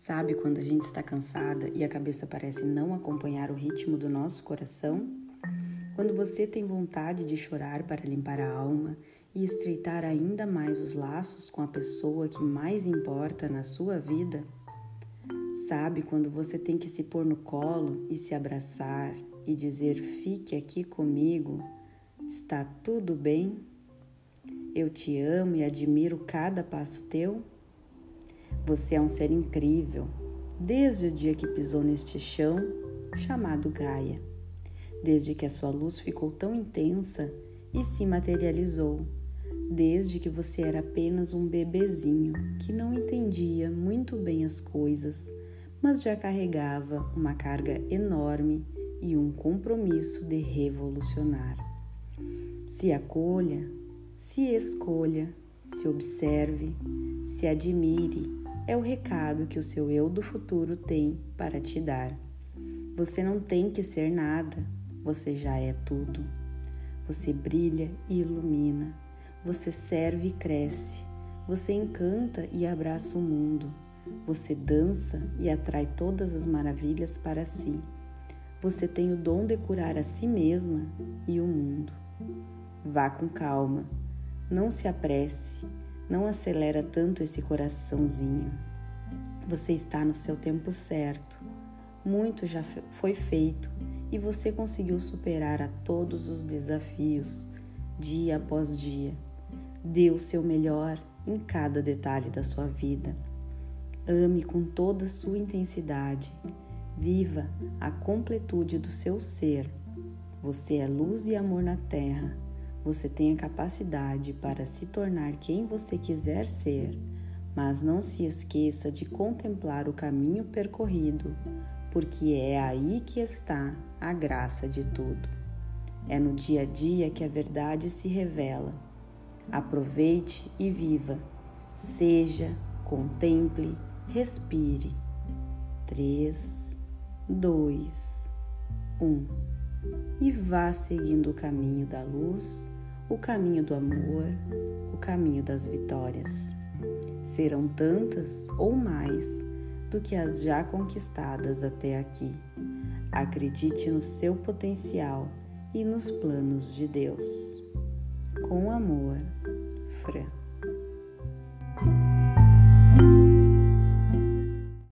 Sabe quando a gente está cansada e a cabeça parece não acompanhar o ritmo do nosso coração? Quando você tem vontade de chorar para limpar a alma e estreitar ainda mais os laços com a pessoa que mais importa na sua vida? Sabe quando você tem que se pôr no colo e se abraçar e dizer: Fique aqui comigo, está tudo bem? Eu te amo e admiro cada passo teu? Você é um ser incrível, desde o dia que pisou neste chão chamado Gaia, desde que a sua luz ficou tão intensa e se materializou, desde que você era apenas um bebezinho que não entendia muito bem as coisas, mas já carregava uma carga enorme e um compromisso de revolucionar. Se acolha, se escolha, se observe, se admire é o recado que o seu eu do futuro tem para te dar. Você não tem que ser nada, você já é tudo. Você brilha e ilumina, você serve e cresce, você encanta e abraça o mundo, você dança e atrai todas as maravilhas para si. Você tem o dom de curar a si mesma e o mundo. Vá com calma, não se apresse, não acelera tanto esse coraçãozinho. Você está no seu tempo certo. Muito já foi feito e você conseguiu superar a todos os desafios, dia após dia. Dê o seu melhor em cada detalhe da sua vida. Ame com toda a sua intensidade. Viva a completude do seu ser. Você é luz e amor na terra você tem a capacidade para se tornar quem você quiser ser, mas não se esqueça de contemplar o caminho percorrido, porque é aí que está a graça de tudo. É no dia a dia que a verdade se revela. Aproveite e viva. Seja, contemple, respire. 3, 2, 1. E vá seguindo o caminho da luz o caminho do amor, o caminho das vitórias. Serão tantas ou mais do que as já conquistadas até aqui. Acredite no seu potencial e nos planos de Deus. Com amor, Fran.